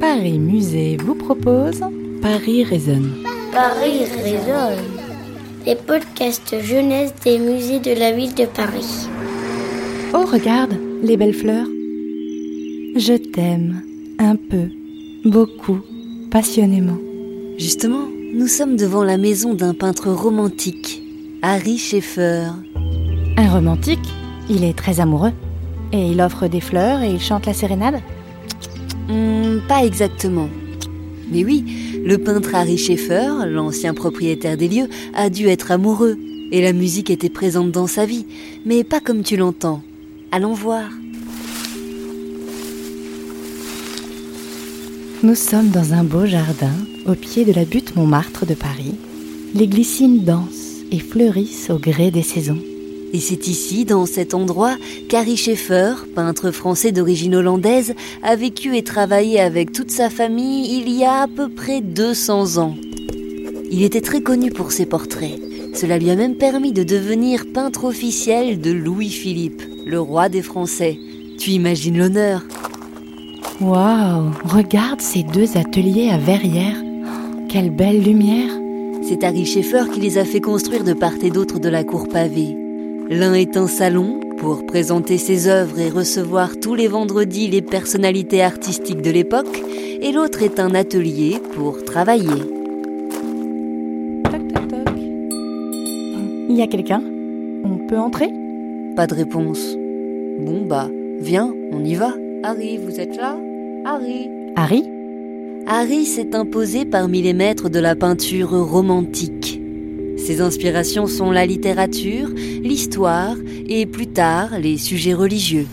Paris Musée vous propose Paris résonne. Paris résonne. Les podcasts jeunesse des musées de la ville de Paris. Oh, regarde, les belles fleurs. Je t'aime, un peu, beaucoup, passionnément. Justement, nous sommes devant la maison d'un peintre romantique, Harry Schaeffer. Un romantique Il est très amoureux. Et il offre des fleurs et il chante la sérénade Pas exactement. Mais oui, le peintre Harry Schaeffer, l'ancien propriétaire des lieux, a dû être amoureux. Et la musique était présente dans sa vie, mais pas comme tu l'entends. Allons voir. Nous sommes dans un beau jardin au pied de la butte Montmartre de Paris. Les glycines dansent et fleurissent au gré des saisons. Et c'est ici, dans cet endroit, qu'Harry Schaeffer, peintre français d'origine hollandaise, a vécu et travaillé avec toute sa famille il y a à peu près 200 ans. Il était très connu pour ses portraits. Cela lui a même permis de devenir peintre officiel de Louis-Philippe, le roi des Français. Tu imagines l'honneur Waouh Regarde ces deux ateliers à verrières. Quelle belle lumière C'est Harry Schaeffer qui les a fait construire de part et d'autre de la cour pavée. L'un est un salon pour présenter ses œuvres et recevoir tous les vendredis les personnalités artistiques de l'époque, et l'autre est un atelier pour travailler. Toc toc toc. Il y a quelqu'un? On peut entrer? Pas de réponse. Bon bah, viens, on y va. Harry, vous êtes là? Harry Harry? Harry s'est imposé parmi les maîtres de la peinture romantique. Ses inspirations sont la littérature, l'histoire et plus tard les sujets religieux.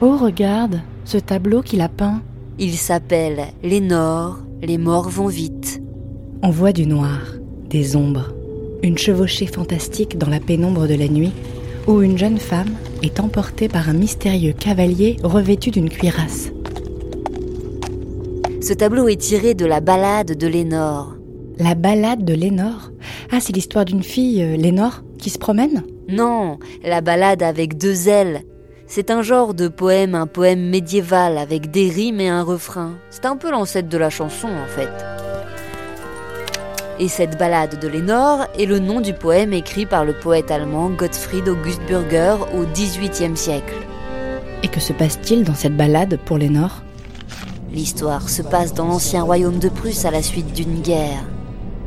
Oh, regarde ce tableau qu'il a peint. Il s'appelle Lénore, les morts vont vite. On voit du noir, des ombres, une chevauchée fantastique dans la pénombre de la nuit, où une jeune femme est emportée par un mystérieux cavalier revêtu d'une cuirasse. Ce tableau est tiré de la ballade de Lénore. La balade de Lénore Ah, c'est l'histoire d'une fille, euh, Lénore, qui se promène Non, la ballade avec deux ailes. C'est un genre de poème, un poème médiéval avec des rimes et un refrain. C'est un peu l'ancêtre de la chanson en fait. Et cette ballade de Lénore est le nom du poème écrit par le poète allemand Gottfried August Bürger au XVIIIe siècle. Et que se passe-t-il dans cette balade pour Lénore? L'histoire se passe dans l'ancien royaume de Prusse à la suite d'une guerre.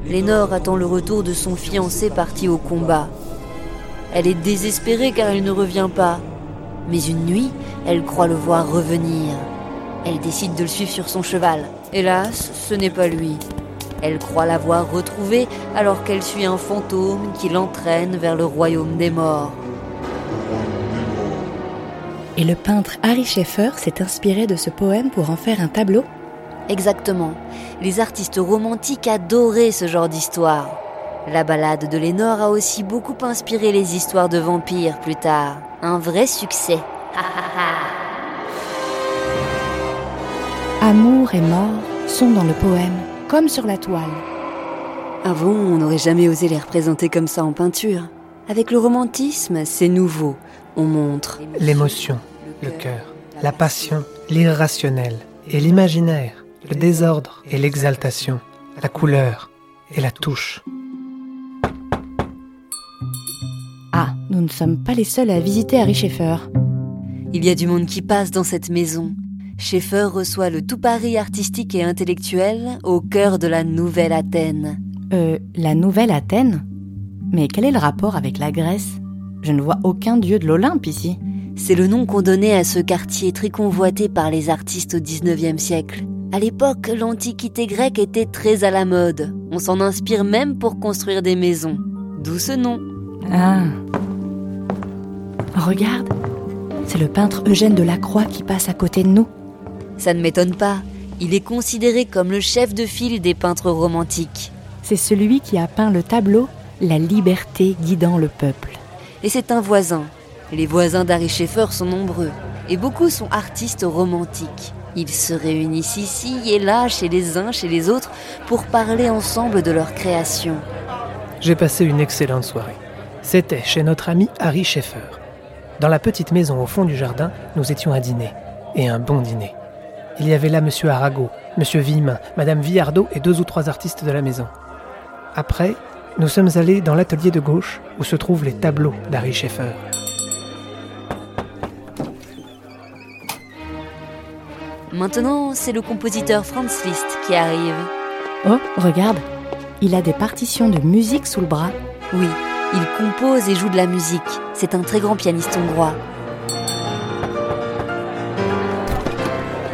Lénore attend le retour de son fiancé parti au combat. Elle est désespérée car il ne revient pas. Mais une nuit, elle croit le voir revenir. Elle décide de le suivre sur son cheval. Hélas, ce n'est pas lui. Elle croit l'avoir retrouvé alors qu'elle suit un fantôme qui l'entraîne vers le royaume des morts. Et le peintre Harry Schaeffer s'est inspiré de ce poème pour en faire un tableau Exactement. Les artistes romantiques adoraient ce genre d'histoire. La ballade de Lénore a aussi beaucoup inspiré les histoires de vampires plus tard. Un vrai succès. Amour et mort sont dans le poème, comme sur la toile. Avant, on n'aurait jamais osé les représenter comme ça en peinture. Avec le romantisme, c'est nouveau. On montre L'émotion, le cœur, la passion, l'irrationnel et l'imaginaire, le désordre et l'exaltation, la couleur et la touche. Ah, nous ne sommes pas les seuls à visiter Harry Schaeffer. Il y a du monde qui passe dans cette maison. Schaeffer reçoit le tout Paris artistique et intellectuel au cœur de la nouvelle Athènes. Euh, la nouvelle Athènes? Mais quel est le rapport avec la Grèce? Je ne vois aucun dieu de l'Olympe ici. C'est le nom qu'on donnait à ce quartier très convoité par les artistes au XIXe siècle. À l'époque, l'antiquité grecque était très à la mode. On s'en inspire même pour construire des maisons. D'où ce nom. Ah. Regarde, c'est le peintre Eugène Delacroix qui passe à côté de nous. Ça ne m'étonne pas. Il est considéré comme le chef de file des peintres romantiques. C'est celui qui a peint le tableau La liberté guidant le peuple. Et c'est un voisin. Les voisins d'Harry Schaeffer sont nombreux. Et beaucoup sont artistes romantiques. Ils se réunissent ici et là, chez les uns, chez les autres, pour parler ensemble de leur création. J'ai passé une excellente soirée. C'était chez notre ami Harry Schaeffer. Dans la petite maison au fond du jardin, nous étions à dîner. Et un bon dîner. il y avait là Monsieur Arago, Monsieur Villemin, Madame Villardot et deux ou trois artistes de la maison. Après, nous sommes allés dans l'atelier de gauche où se trouvent les tableaux d'Harry Schaeffer. Maintenant, c'est le compositeur Franz Liszt qui arrive. Oh, regarde, il a des partitions de musique sous le bras. Oui, il compose et joue de la musique. C'est un très grand pianiste hongrois.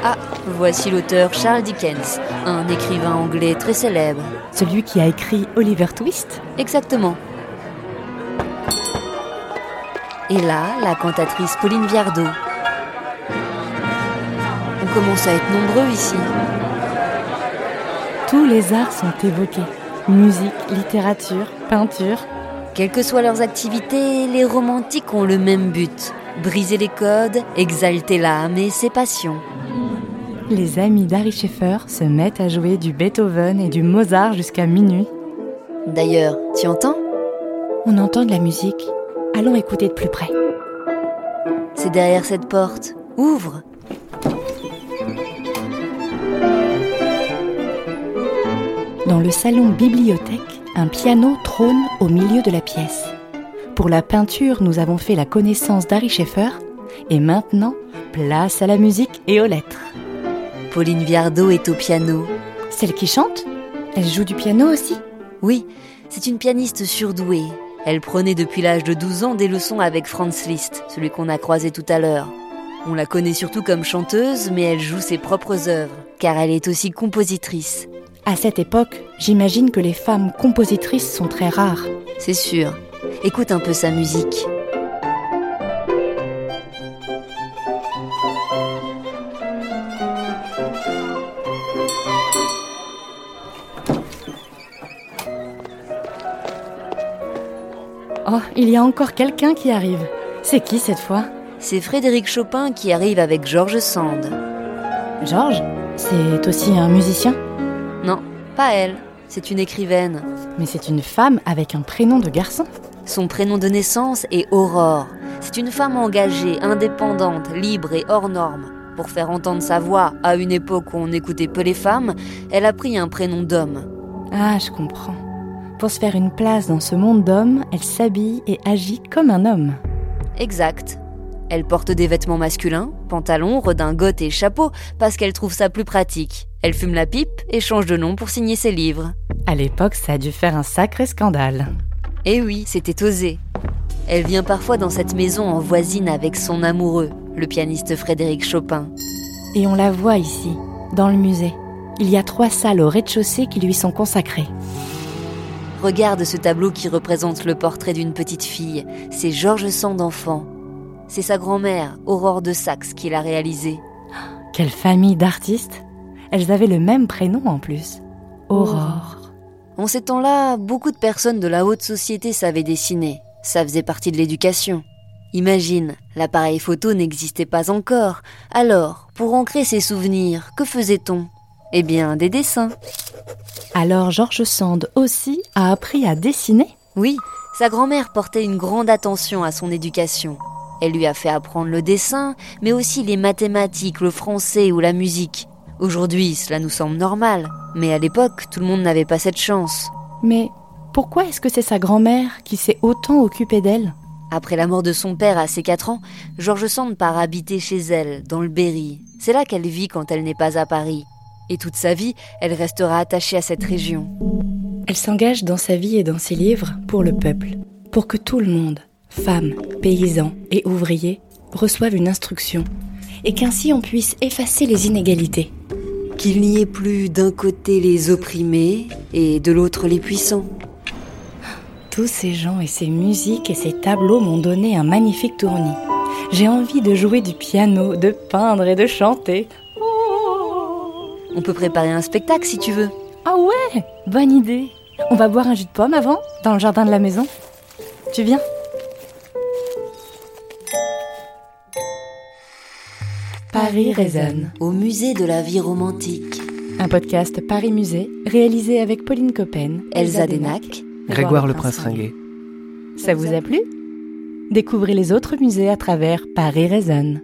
Ah, voici l'auteur Charles Dickens, un écrivain anglais très célèbre. Celui qui a écrit Oliver Twist Exactement. Et là, la cantatrice Pauline Viardot. On commence à être nombreux ici. Tous les arts sont évoqués. Musique, littérature, peinture. Quelles que soient leurs activités, les romantiques ont le même but. Briser les codes, exalter l'âme et ses passions. Les amis d'Harry Schaeffer se mettent à jouer du Beethoven et du Mozart jusqu'à minuit. D'ailleurs, tu entends? On entend de la musique. Allons écouter de plus près. C'est derrière cette porte. Ouvre Dans le salon bibliothèque, un piano trône au milieu de la pièce. Pour la peinture, nous avons fait la connaissance d'Harry Schaeffer. Et maintenant, place à la musique et aux lettres. Pauline Viardot est au piano. Celle qui chante? Elle joue du piano aussi? Oui, c'est une pianiste surdouée. Elle prenait depuis l'âge de 12 ans des leçons avec Franz Liszt, celui qu'on a croisé tout à l'heure. On la connaît surtout comme chanteuse, mais elle joue ses propres œuvres, car elle est aussi compositrice. À cette époque, j'imagine que les femmes compositrices sont très rares. C'est sûr. Écoute un peu sa musique. Oh, il y a encore quelqu'un qui arrive. C'est qui cette fois? C'est Frédéric Chopin qui arrive avec George Sand. Georges? C'est aussi un musicien? Non, pas elle. C'est une écrivaine. Mais c'est une femme avec un prénom de garçon. Son prénom de naissance est Aurore. C'est une femme engagée, indépendante, libre et hors norme. Pour faire entendre sa voix à une époque où on écoutait peu les femmes, elle a pris un prénom d'homme. Ah, je comprends. Pour se faire une place dans ce monde d'hommes, elle s'habille et agit comme un homme. Exact. Elle porte des vêtements masculins, pantalons, redingotes et chapeau, parce qu'elle trouve ça plus pratique. Elle fume la pipe et change de nom pour signer ses livres. À l'époque, ça a dû faire un sacré scandale. Eh oui, c'était osé. Elle vient parfois dans cette maison en voisine avec son amoureux, le pianiste Frédéric Chopin. Et on la voit ici, dans le musée. Il y a trois salles au rez-de-chaussée qui lui sont consacrées. Regarde ce tableau qui représente le portrait d'une petite fille. C'est Georges Sand d'enfant. C'est sa grand-mère, Aurore de Saxe, qui l'a réalisé. Quelle famille d'artistes Elles avaient le même prénom en plus. Aurore. En ces temps-là, beaucoup de personnes de la haute société savaient dessiner. Ça faisait partie de l'éducation. Imagine, l'appareil photo n'existait pas encore. Alors, pour ancrer ses souvenirs, que faisait-on? Eh bien, des dessins. Alors Georges Sand aussi a appris à dessiner? Oui, sa grand-mère portait une grande attention à son éducation. Elle lui a fait apprendre le dessin, mais aussi les mathématiques, le français ou la musique. Aujourd'hui, cela nous semble normal, mais à l'époque, tout le monde n'avait pas cette chance. Mais pourquoi est-ce que c'est sa grand-mère qui s'est autant occupée d'elle? Après la mort de son père à ses 4 ans, Georges Sand part habiter chez elle, dans le Berry. C'est là qu'elle vit quand elle n'est pas à Paris. Et toute sa vie, elle restera attachée à cette région. Elle s'engage dans sa vie et dans ses livres pour le peuple, pour que tout le monde, femmes, paysans et ouvriers, reçoivent une instruction, et qu'ainsi on puisse effacer les inégalités. Qu'il n'y ait plus d'un côté les opprimés et de l'autre les puissants. Tous ces gens et ces musiques et ces tableaux m'ont donné un magnifique tournis. J'ai envie de jouer du piano, de peindre et de chanter. On peut préparer un spectacle si tu veux. Ah ouais Bonne idée On va boire un jus de pomme avant, dans le jardin de la maison. Tu viens? Paris résonne. Au musée de la vie romantique. Un podcast Paris Musée, réalisé avec Pauline Coppen, Elsa Denac, Grégoire le Prince Ringuet. Ça vous a plu? Découvrez les autres musées à travers Paris résonne.